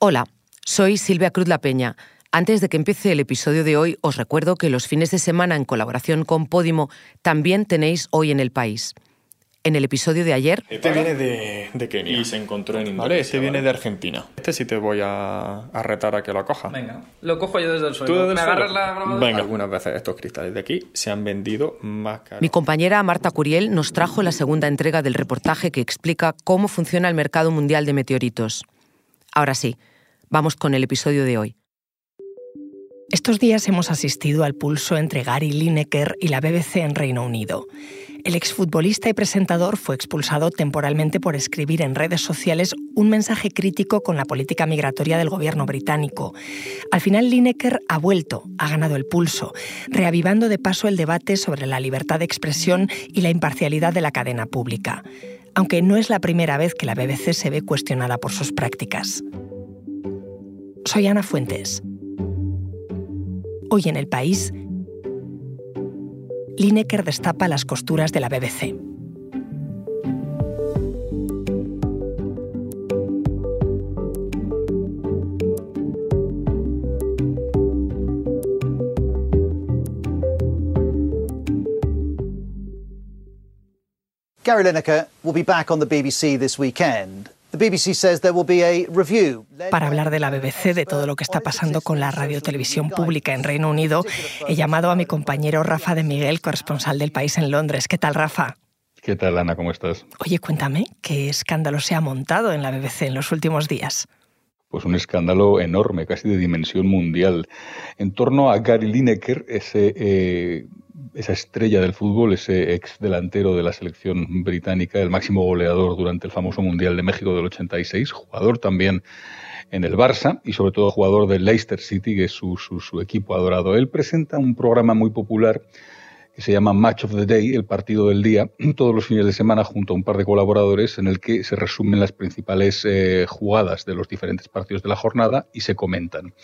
Hola, soy Silvia Cruz La Peña. Antes de que empiece el episodio de hoy, os recuerdo que los fines de semana en colaboración con Podimo también tenéis hoy en el país. En el episodio de ayer... Este viene de, de Kenia. Y se encontró en Indonesia. Vale, este viene de Argentina. Este sí te voy a, a retar a que lo coja. Venga, lo cojo yo desde el suelo. ¿Tú desde ¿Me suelo? agarras la grabadora? Venga. Algunas veces estos cristales de aquí se han vendido más caros. Mi compañera Marta Curiel nos trajo la segunda entrega del reportaje que explica cómo funciona el mercado mundial de meteoritos. Ahora sí, vamos con el episodio de hoy. Estos días hemos asistido al pulso entre Gary Lineker y la BBC en Reino Unido. El exfutbolista y presentador fue expulsado temporalmente por escribir en redes sociales un mensaje crítico con la política migratoria del gobierno británico. Al final Lineker ha vuelto, ha ganado el pulso, reavivando de paso el debate sobre la libertad de expresión y la imparcialidad de la cadena pública. Aunque no es la primera vez que la BBC se ve cuestionada por sus prácticas. Soy Ana Fuentes. Hoy en el país, Lineker destapa las costuras de la BBC. Gary Lineker will be back on the BBC this weekend. The BBC says there will be a review. Para hablar de la BBC, de todo lo que está pasando con la radiotelevisión pública en Reino Unido, he llamado a mi compañero Rafa de Miguel, corresponsal del país en Londres. ¿Qué tal, Rafa? ¿Qué tal, Ana? ¿Cómo estás? Oye, cuéntame, ¿qué escándalo se ha montado en la BBC en los últimos días? Pues un escándalo enorme, casi de dimensión mundial, en torno a Gary Lineker, ese, eh, esa estrella del fútbol, ese ex delantero de la selección británica, el máximo goleador durante el famoso Mundial de México del 86, jugador también en el Barça y sobre todo jugador del Leicester City, que es su, su, su equipo adorado. Él presenta un programa muy popular que se llama Match of the Day, el partido del día, todos los fines de semana junto a un par de colaboradores en el que se resumen las principales eh, jugadas de los diferentes partidos de la jornada y se comentan.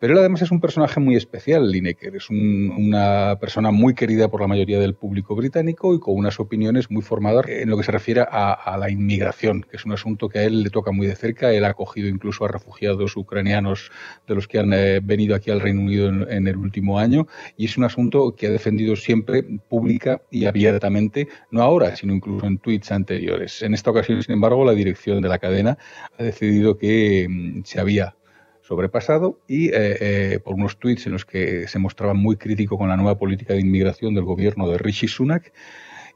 Pero él además es un personaje muy especial, Lineker, es un, una persona muy querida por la mayoría del público británico y con unas opiniones muy formadas en lo que se refiere a, a la inmigración, que es un asunto que a él le toca muy de cerca. Él ha acogido incluso a refugiados ucranianos de los que han eh, venido aquí al Reino Unido en, en el último año y es un asunto que ha defendido siempre pública y abiertamente, no ahora, sino incluso en tweets anteriores. En esta ocasión, sin embargo, la dirección de la cadena ha decidido que mm, se había sobrepasado y eh, eh, por unos tweets en los que se mostraba muy crítico con la nueva política de inmigración del gobierno de Rishi Sunak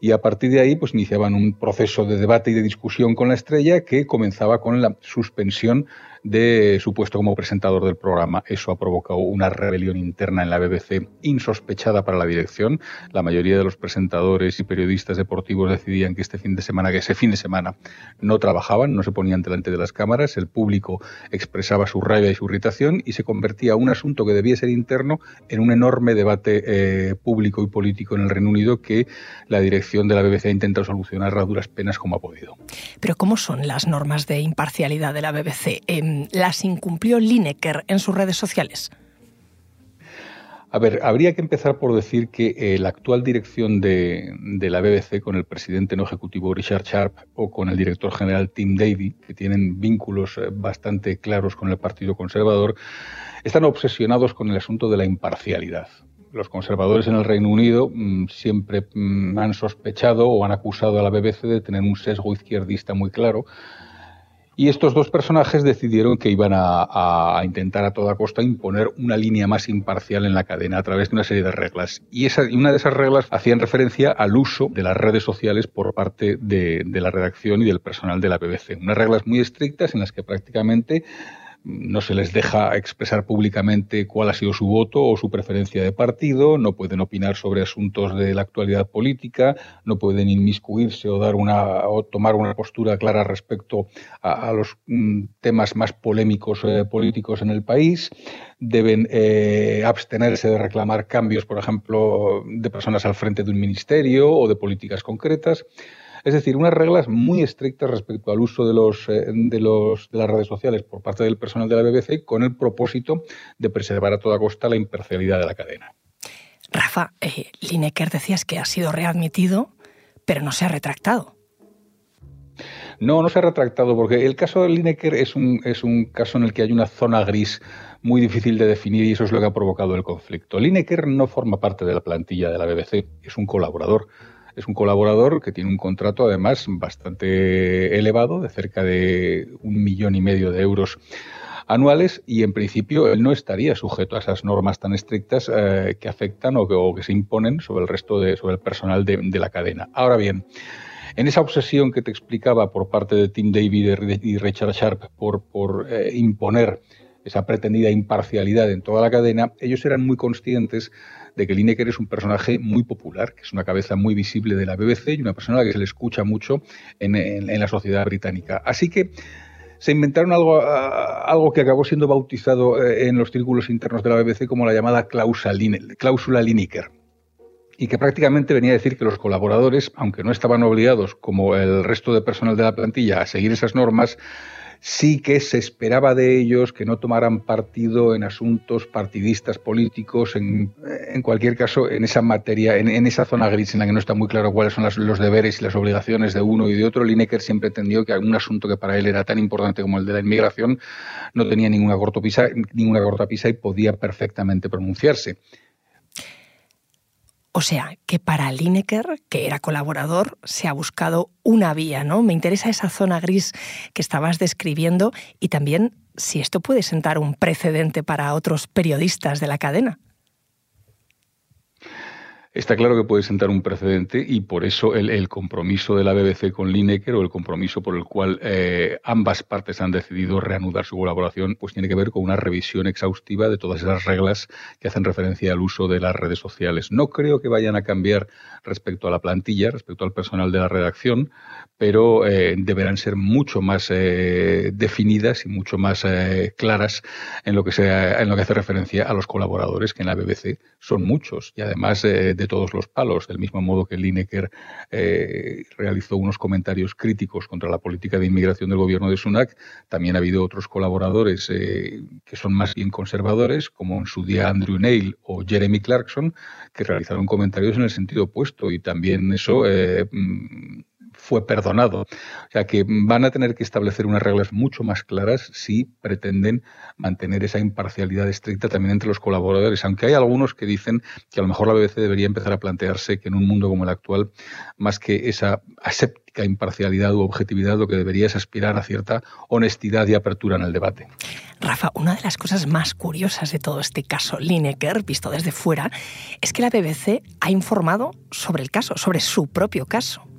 y a partir de ahí pues iniciaban un proceso de debate y de discusión con la estrella que comenzaba con la suspensión de su puesto como presentador del programa. Eso ha provocado una rebelión interna en la BBC insospechada para la dirección. La mayoría de los presentadores y periodistas deportivos decidían que este fin de semana, que ese fin de semana no trabajaban, no se ponían delante de las cámaras, el público expresaba su rabia y su irritación y se convertía un asunto que debía ser interno en un enorme debate eh, público y político en el Reino Unido que la dirección de la BBC ha intentado solucionar a duras penas como ha podido. Pero ¿cómo son las normas de imparcialidad de la BBC? Eh, las incumplió Lineker en sus redes sociales? A ver, habría que empezar por decir que eh, la actual dirección de, la BBC con el presidente no ejecutivo Richard Sharp o con el director general Tim Davie, que tienen vínculos eh, bastante claros con el Partido Conservador, están obsesionados con el asunto de la imparcialidad. Los conservadores en el Reino Unido mmm, siempre mmm, han sospechado o han acusado a la BBC de tener un sesgo izquierdista muy claro, y estos dos personajes decidieron que iban a, intentar a toda costa imponer una línea más imparcial en la cadena a través de una serie de reglas. Y, esa, una de esas reglas hacían referencia al uso de las redes sociales por parte de la redacción y del personal de la BBC. Unas reglas muy estrictas en las que prácticamente no se les deja expresar públicamente cuál ha sido su voto o su preferencia de partido, no pueden opinar sobre asuntos de la actualidad política, no pueden inmiscuirse o dar una o tomar una postura clara respecto a, los mm, temas más polémicos eh, políticos en el país, deben eh, abstenerse de reclamar cambios, por ejemplo, de personas al frente de un ministerio o de políticas concretas. Es decir, unas reglas muy estrictas respecto al uso de, los, eh, de, los, de las redes sociales por parte del personal de la BBC con el propósito de preservar a toda costa la imparcialidad de la cadena. Rafa, eh, Lineker decías que ha sido readmitido, pero no se ha retractado. No, no se ha retractado porque el caso de Lineker es un, es un caso en el que hay una zona gris muy difícil de definir y eso es lo que ha provocado el conflicto. Lineker no forma parte de la plantilla de la BBC, es un colaborador. Es un colaborador que tiene un contrato además bastante elevado, de cerca de un millón y medio de euros anuales y en principio él no estaría sujeto a esas normas tan estrictas eh, que afectan o que, se imponen sobre el resto de sobre el personal de, la cadena. Ahora bien, en esa obsesión que te explicaba por parte de Tim David y Richard Sharp por, por eh, imponer esa pretendida imparcialidad en toda la cadena, ellos eran muy conscientes de que Lineker es un personaje muy popular, que es una cabeza muy visible de la BBC y una persona a la que se le escucha mucho en, la sociedad británica. Así que se inventaron algo, algo que acabó siendo bautizado eh, en los círculos internos de la BBC como la llamada cláusula Lineker y que prácticamente venía a decir que los colaboradores, aunque no estaban obligados, como el resto de personal de la plantilla, a seguir esas normas, sí que se esperaba de ellos que no tomaran partido en asuntos partidistas políticos, en, cualquier caso, en esa materia, en, esa zona gris en la que no está muy claro cuáles son los deberes y las obligaciones de uno y de otro. Lineker siempre entendió que un asunto que para él era tan importante como el de la inmigración no tenía ninguna cortapisa, ninguna cortapisa y podía perfectamente pronunciarse. O sea, que para Lineker, que era colaborador, se ha buscado una vía, ¿no? Me interesa esa zona gris que estabas describiendo y también si esto puede sentar un precedente para otros periodistas de la cadena. Está claro que puede sentar un precedente y por eso el, compromiso de la BBC con Lineker o el compromiso por el cual eh, ambas partes han decidido reanudar su colaboración, pues tiene que ver con una revisión exhaustiva de todas esas reglas que hacen referencia al uso de las redes sociales. No creo que vayan a cambiar respecto a la plantilla, respecto al personal de la redacción, pero eh, deberán ser mucho más eh, definidas y mucho más eh, claras en lo, que en lo que hace referencia a los colaboradores, que en la BBC son muchos y además de todos los palos, del mismo modo que Lineker realizó unos comentarios críticos contra la política de inmigración del gobierno de Sunak, también ha habido otros colaboradores que son más bien conservadores, como en su día Andrew Neil o Jeremy Clarkson, que realizaron comentarios en el sentido opuesto y también eso mm, fue perdonado. O sea que van a tener que establecer unas reglas mucho más claras si pretenden mantener esa imparcialidad estricta también entre los colaboradores, aunque hay algunos que dicen que a lo mejor la BBC debería empezar a plantearse que en un mundo como el actual, más que esa aséptica imparcialidad u objetividad, lo que debería es aspirar a cierta honestidad y apertura en el debate. Rafa, una de las cosas más curiosas de todo este caso Lineker, visto desde fuera, es que la BBC ha informado sobre el caso, sobre su propio caso.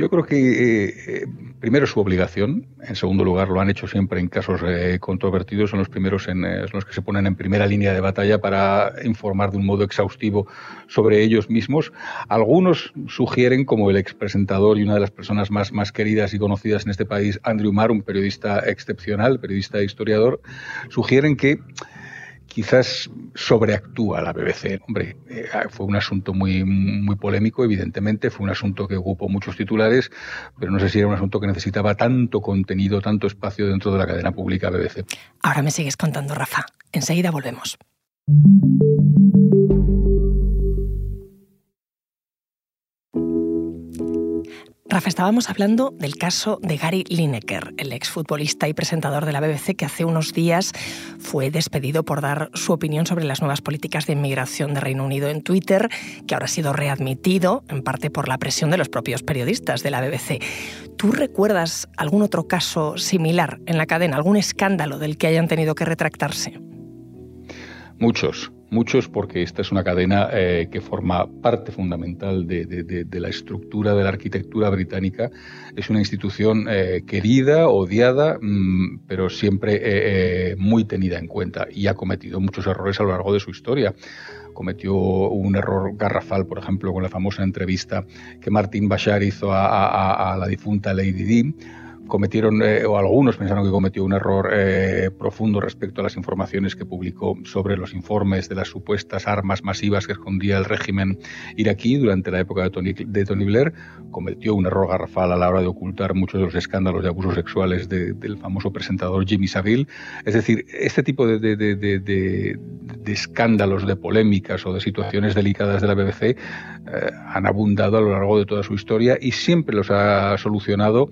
Yo creo que eh, eh, primero su obligación, en segundo lugar lo han hecho siempre en casos eh, controvertidos, son los primeros en los que se ponen en primera línea de batalla para informar de un modo exhaustivo sobre ellos mismos. Algunos sugieren, como el expresentador y una de las personas más, más queridas y conocidas en este país, Andrew Marr, un periodista excepcional, periodista e historiador, sugieren que quizás sobreactúa la BBC. Hombre, eh, fue un asunto muy, muy polémico, evidentemente, fue un asunto que ocupó muchos titulares, pero no sé si era un asunto que necesitaba tanto contenido, tanto espacio dentro de la cadena pública BBC. Ahora me sigues contando, Rafa. Enseguida volvemos. Estábamos hablando del caso de Gary Lineker, el exfutbolista y presentador de la BBC que hace unos días fue despedido por dar su opinión sobre las nuevas políticas de inmigración de Reino Unido en Twitter, que ahora ha sido readmitido, en parte por la presión de los propios periodistas de la BBC. ¿Tú recuerdas algún otro caso similar en la cadena, algún escándalo del que hayan tenido que retractarse? Muchos, muchos porque esta es una cadena eh, que forma parte fundamental de, la estructura de la arquitectura británica. Es una institución eh, querida, odiada, mm, pero siempre eh, muy tenida en cuenta y ha cometido muchos errores a lo largo de su historia. Cometió un error garrafal, por ejemplo, con la famosa entrevista que Martin Bashar hizo a, a la difunta Lady Di cometieron, eh, o algunos pensaron que cometió un error eh, profundo respecto a las informaciones que publicó sobre los informes de las supuestas armas masivas que escondía el régimen iraquí durante la época de Tony, de Tony Blair. Cometió un error garrafal a la hora de ocultar muchos de los escándalos de abusos sexuales del famoso presentador Jimmy Savile. Es decir, este tipo de, de, escándalos, de polémicas o de situaciones delicadas de la BBC eh, han abundado a lo largo de toda su historia y siempre los ha solucionado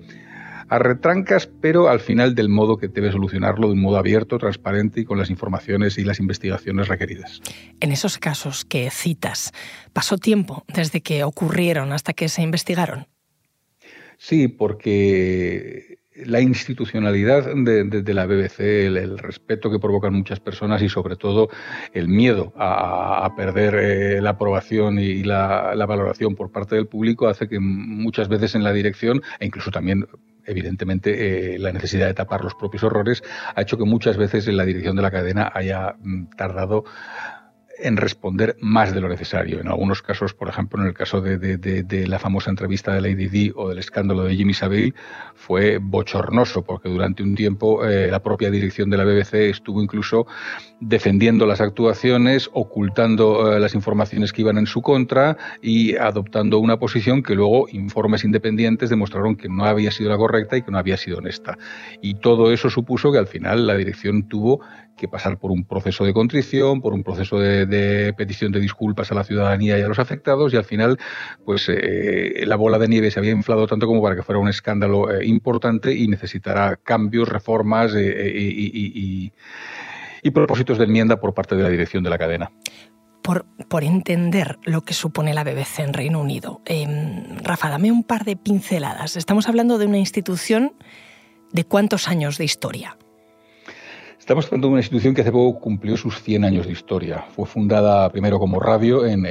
a retrancas, pero al final del modo que debe solucionarlo, de un modo abierto, transparente y con las informaciones y las investigaciones requeridas. En esos casos que citas, ¿pasó tiempo desde que ocurrieron hasta que se investigaron? Sí, porque la institucionalidad de, la BBC, el, respeto que provocan muchas personas y sobre todo el miedo a, perder eh, la aprobación y la, valoración por parte del público hace que muchas veces en la dirección e incluso también evidentemente eh, la necesidad de tapar los propios horrores ha hecho que muchas veces la dirección de la cadena haya mm, tardado en responder más de lo necesario. En algunos casos, por ejemplo, en el caso de, la famosa entrevista de Lady Di o del escándalo de Jimmy Savile, fue bochornoso porque durante un tiempo eh, la propia dirección de la BBC estuvo incluso defendiendo las actuaciones, ocultando eh, las informaciones que iban en su contra y adoptando una posición que luego informes independientes demostraron que no había sido la correcta y que no había sido honesta. Y todo eso supuso que al final la dirección tuvo que pasar por un proceso de contrición, por un proceso de, petición de disculpas a la ciudadanía y a los afectados y al final pues eh, la bola de nieve se había inflado tanto como para que fuera un escándalo eh, importante y necesitara cambios, reformas y, propósitos de enmienda por parte de la dirección de la cadena. Por, por, entender lo que supone la BBC en Reino Unido. Em, Rafa, dame un par de pinceladas. Estamos hablando de una institución de cuántos años de historia. Estamos hablando de una institución que hace poco cumplió sus 100 años de historia. Fue fundada primero como radio en,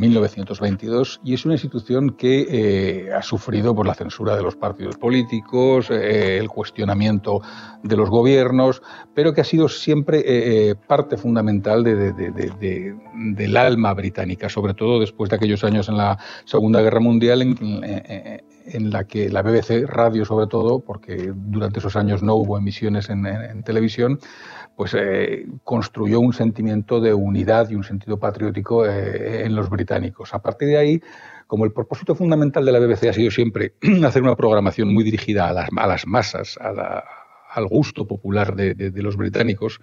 1922 y es una institución que eh, ha sufrido por la censura de los partidos políticos, eh, el cuestionamiento de los gobiernos, pero que ha sido siempre eh, parte fundamental del alma británica, sobre todo después de aquellos años en la Segunda Guerra Mundial en, en la que la BBC Radio sobre todo, porque durante esos años no hubo emisiones en, televisión, pues eh, construyó un sentimiento de unidad y un sentido patriótico eh, en los británicos. A partir de ahí, como el propósito fundamental de la BBC ha sido siempre hacer una programación muy dirigida a las, a las masas, al gusto popular de, los británicos,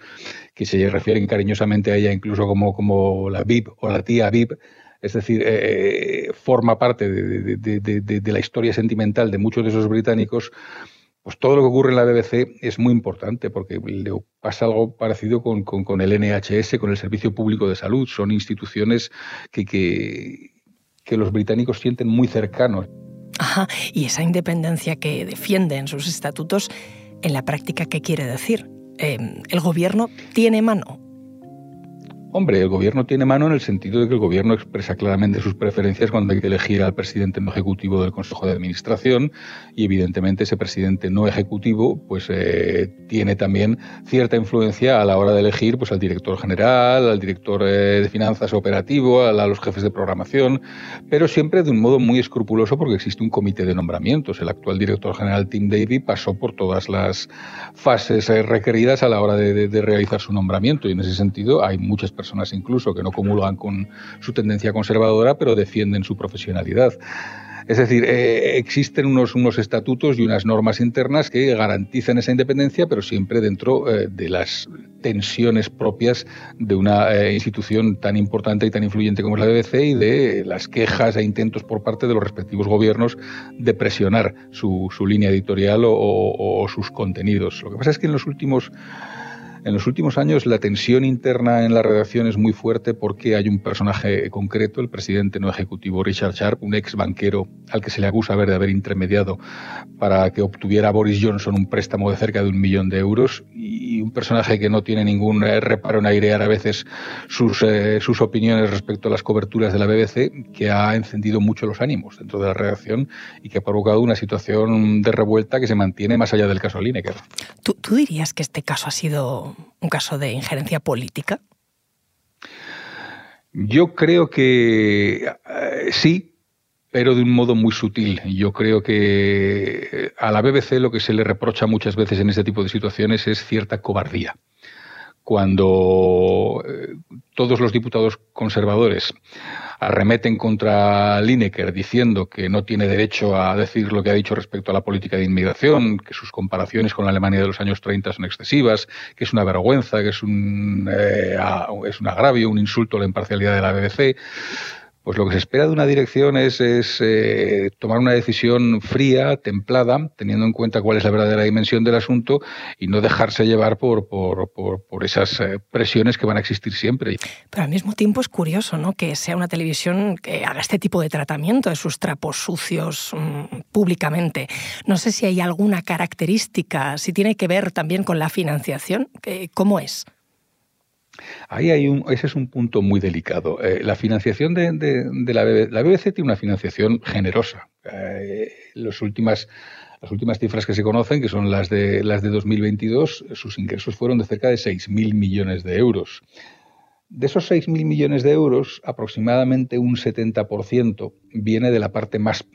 que se refieren cariñosamente a ella incluso como, como la VIP o la tía VIP, es decir, eh, forma parte de, la historia sentimental de muchos de esos británicos, pues todo lo que ocurre en la BBC es muy importante porque le pasa algo parecido con, el NHS, con el Servicio Público de Salud. Son instituciones que, que, los británicos sienten muy cercanos. Ajá, y esa independencia que defiende en sus estatutos, en la práctica, ¿qué quiere decir? Eh, ¿El gobierno tiene mano? Hombre, el gobierno tiene mano en el sentido de que el gobierno expresa claramente sus preferencias cuando hay que elegir al presidente no ejecutivo del Consejo de Administración y evidentemente ese presidente no ejecutivo pues eh, tiene también cierta influencia a la hora de elegir pues al director general, al director eh, de finanzas operativo, a, los jefes de programación, pero siempre de un modo muy escrupuloso porque existe un comité de nombramientos. El actual director general Tim Davy pasó por todas las fases eh, requeridas a la hora de, de realizar su nombramiento y en ese sentido hay muchas personas incluso que no comulgan con su tendencia conservadora, pero defienden su profesionalidad. Es decir, eh, existen unos, unos estatutos y unas normas internas que garantizan esa independencia, pero siempre dentro eh, de las tensiones propias de una eh, institución tan importante y tan influyente como es la BBC y de las quejas e intentos por parte de los respectivos gobiernos de presionar su, su línea editorial o, o sus contenidos. Lo que pasa es que en los últimos en los últimos años la tensión interna en la redacción es muy fuerte porque hay un personaje concreto, el presidente no ejecutivo Richard Sharp, un ex banquero al que se le acusa de haber intermediado para que obtuviera Boris Johnson un préstamo de cerca de un millón de euros y un personaje que no tiene ningún eh, reparo en airear a veces sus, eh, sus opiniones respecto a las coberturas de la BBC, que ha encendido mucho los ánimos dentro de la redacción y que ha provocado una situación de revuelta que se mantiene más allá del caso Lineker. ¿Tú, tú dirías que este caso ha sido un caso de injerencia política? Yo creo que eh, sí, pero de un modo muy sutil. Yo creo que a la BBC lo que se le reprocha muchas veces en este tipo de situaciones es cierta cobardía. Cuando eh, todos los diputados conservadores arremeten contra Lineker diciendo que no tiene derecho a decir lo que ha dicho respecto a la política de inmigración, que sus comparaciones con la Alemania de los años 30 son excesivas, que es una vergüenza, que es un, eh, es un agravio, un insulto a la imparcialidad de la BBC pues lo que se espera de una dirección es, eh, tomar una decisión fría, templada, teniendo en cuenta cuál es la verdadera dimensión del asunto y no dejarse llevar por, por, esas eh, presiones que van a existir siempre. Pero al mismo tiempo es curioso ¿no? que sea una televisión que haga este tipo de tratamiento de sus trapos sucios mm, públicamente. No sé si hay alguna característica, si tiene que ver también con la financiación. ¿Cómo es? Ahí hay un, ese es un punto muy delicado. Eh, la financiación de, la, BBC, la, BBC, tiene una financiación generosa. Eh, las últimas cifras que se conocen, que son las de, las de 2022, sus ingresos fueron de cerca de 6.000 millones de euros. De esos 6.000 millones de euros, aproximadamente un 70% viene de la parte más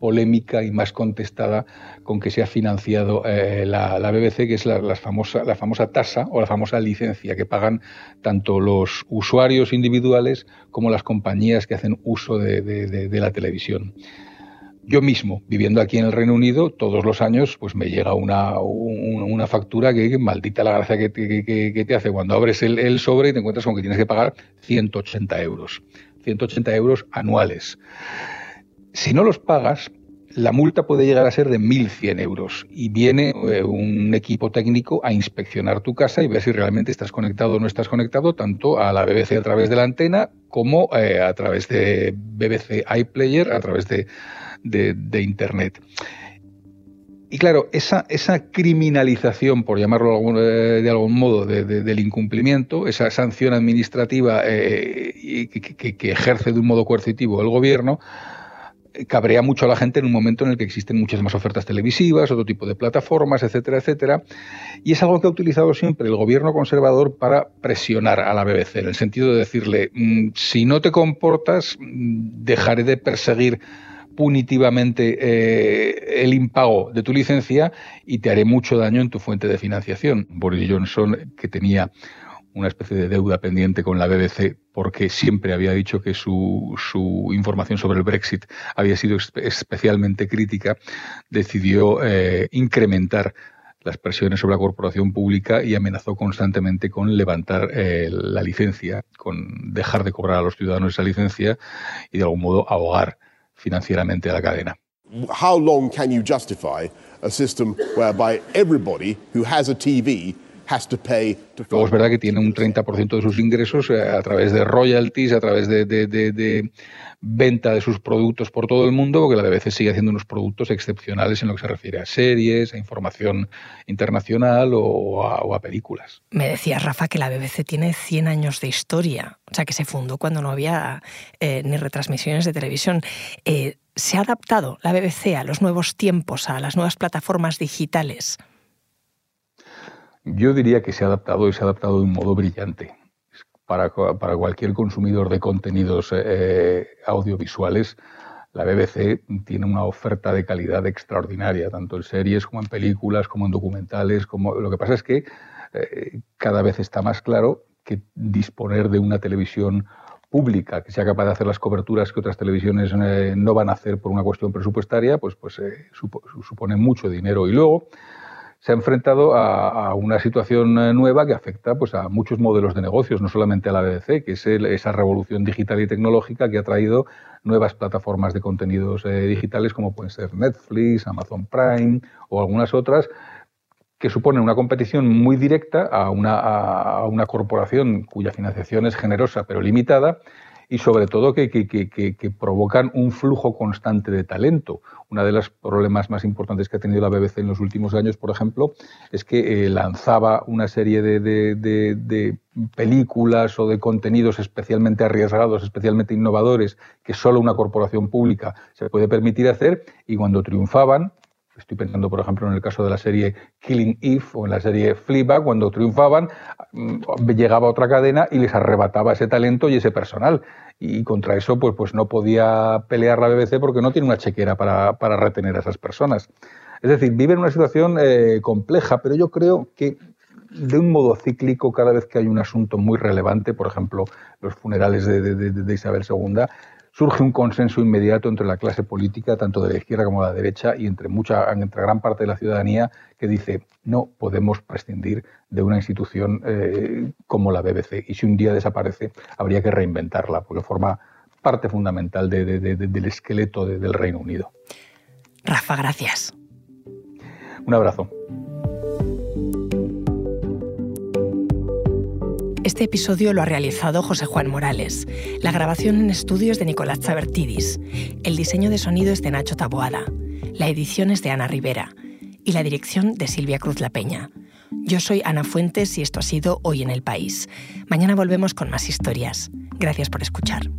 polémica y más contestada con que se ha financiado eh, la, BBC, que es la, famosa, la famosa tasa o la famosa licencia que pagan tanto los usuarios individuales como las compañías que hacen uso de, la televisión. Yo mismo, viviendo aquí en el Reino Unido, todos los años pues me llega una, factura que, maldita la gracia que, que, te hace cuando abres el, el sobre y te encuentras con que tienes que pagar 180 euros. 180 euros anuales. Si no los pagas, la multa puede llegar a ser de 1.100 euros y viene eh, un equipo técnico a inspeccionar tu casa y ver si realmente estás conectado o no estás conectado tanto a la BBC a través de la antena como eh, a través de BBC iPlayer, a través de, Internet. Y claro, esa, criminalización, por llamarlo de, de algún modo, del incumplimiento, esa sanción administrativa eh, que ejerce de un modo coercitivo el gobierno, cabrea mucho a la gente en un momento en el que existen muchas más ofertas televisivas, otro tipo de plataformas, etcétera, etcétera. Y es algo que ha utilizado siempre el gobierno conservador para presionar a la BBC, en el sentido de decirle, mm, si no te comportas, mm, dejaré de perseguir punitivamente eh, el impago de tu licencia y te haré mucho daño en tu fuente de financiación. Boris Johnson, que tenía una especie de deuda pendiente con la BBC porque siempre había dicho que su, su información sobre el Brexit había sido especialmente crítica, decidió eh, incrementar las presiones sobre la corporación pública y amenazó constantemente con levantar eh, la licencia, con dejar de cobrar a los ciudadanos esa licencia y de algún modo ahogar financieramente a la cadena. How long can you justify a system whereby everybody who has a TV Luego es verdad que tiene un 30% de sus ingresos eh, a través de royalties, a través de, venta de sus productos por todo el mundo, porque la BBC sigue haciendo unos productos excepcionales en lo que se refiere a series, a información internacional o a, películas. Me decías, Rafa, que la BBC tiene 100 años de historia, o sea, que se fundó cuando no había eh, ni retransmisiones de televisión. Eh, ¿Se ha adaptado la BBC a los nuevos tiempos, a las nuevas plataformas digitales? Yo diría que se ha adaptado y se ha adaptado de un modo brillante. Para, para cualquier consumidor de contenidos eh, audiovisuales, la BBC tiene una oferta de calidad extraordinaria, tanto en series como en películas, como en documentales. Como... Lo que pasa es que eh, cada vez está más claro que disponer de una televisión pública que sea capaz de hacer las coberturas que otras televisiones eh, no van a hacer por una cuestión presupuestaria, pues, pues supone mucho dinero. Y luego se ha enfrentado a, una situación eh, nueva que afecta pues, a muchos modelos de negocios, no solamente a la BBC, que es esa revolución digital y tecnológica que ha traído nuevas plataformas de contenidos eh, digitales como pueden ser Netflix, Amazon Prime o algunas otras, que suponen una competición muy directa a una, a una corporación cuya financiación es generosa pero limitada y sobre todo que, provocan un flujo constante de talento. Uno de los problemas más importantes que ha tenido la BBC en los últimos años, por ejemplo, es que eh, lanzaba una serie de, películas o de contenidos especialmente arriesgados, especialmente innovadores, que solo una corporación pública se puede permitir hacer, y cuando triunfaban, Estoy pensando, por ejemplo, en el caso de la serie Killing Eve o en la serie Fleabag, cuando triunfaban, mm, llegaba otra cadena y les arrebataba ese talento y ese personal. Y contra eso, pues, pues no podía pelear la BBC porque no tiene una chequera para, para retener a esas personas. Es decir, viven una situación eh, compleja, pero yo creo que de un modo cíclico, cada vez que hay un asunto muy relevante, por ejemplo, los funerales de, de Isabel II, surge un consenso inmediato entre la clase política, tanto de la izquierda como de la derecha, y entre, mucha, entre gran parte de la ciudadanía, que dice no podemos prescindir de una institución eh, como la BBC. Y si un día desaparece, habría que reinventarla, porque forma parte fundamental del esqueleto del Reino Unido. Rafa, gracias. Un abrazo. Este episodio lo ha realizado José Juan Morales. La grabación en estudios de Nicolás Chabertidis. El diseño de sonido es de Nacho Taboada. La edición es de Ana Rivera. Y la dirección de Silvia Cruz La Peña. Yo soy Ana Fuentes y esto ha sido Hoy en el País. Mañana volvemos con más historias. Gracias por escuchar.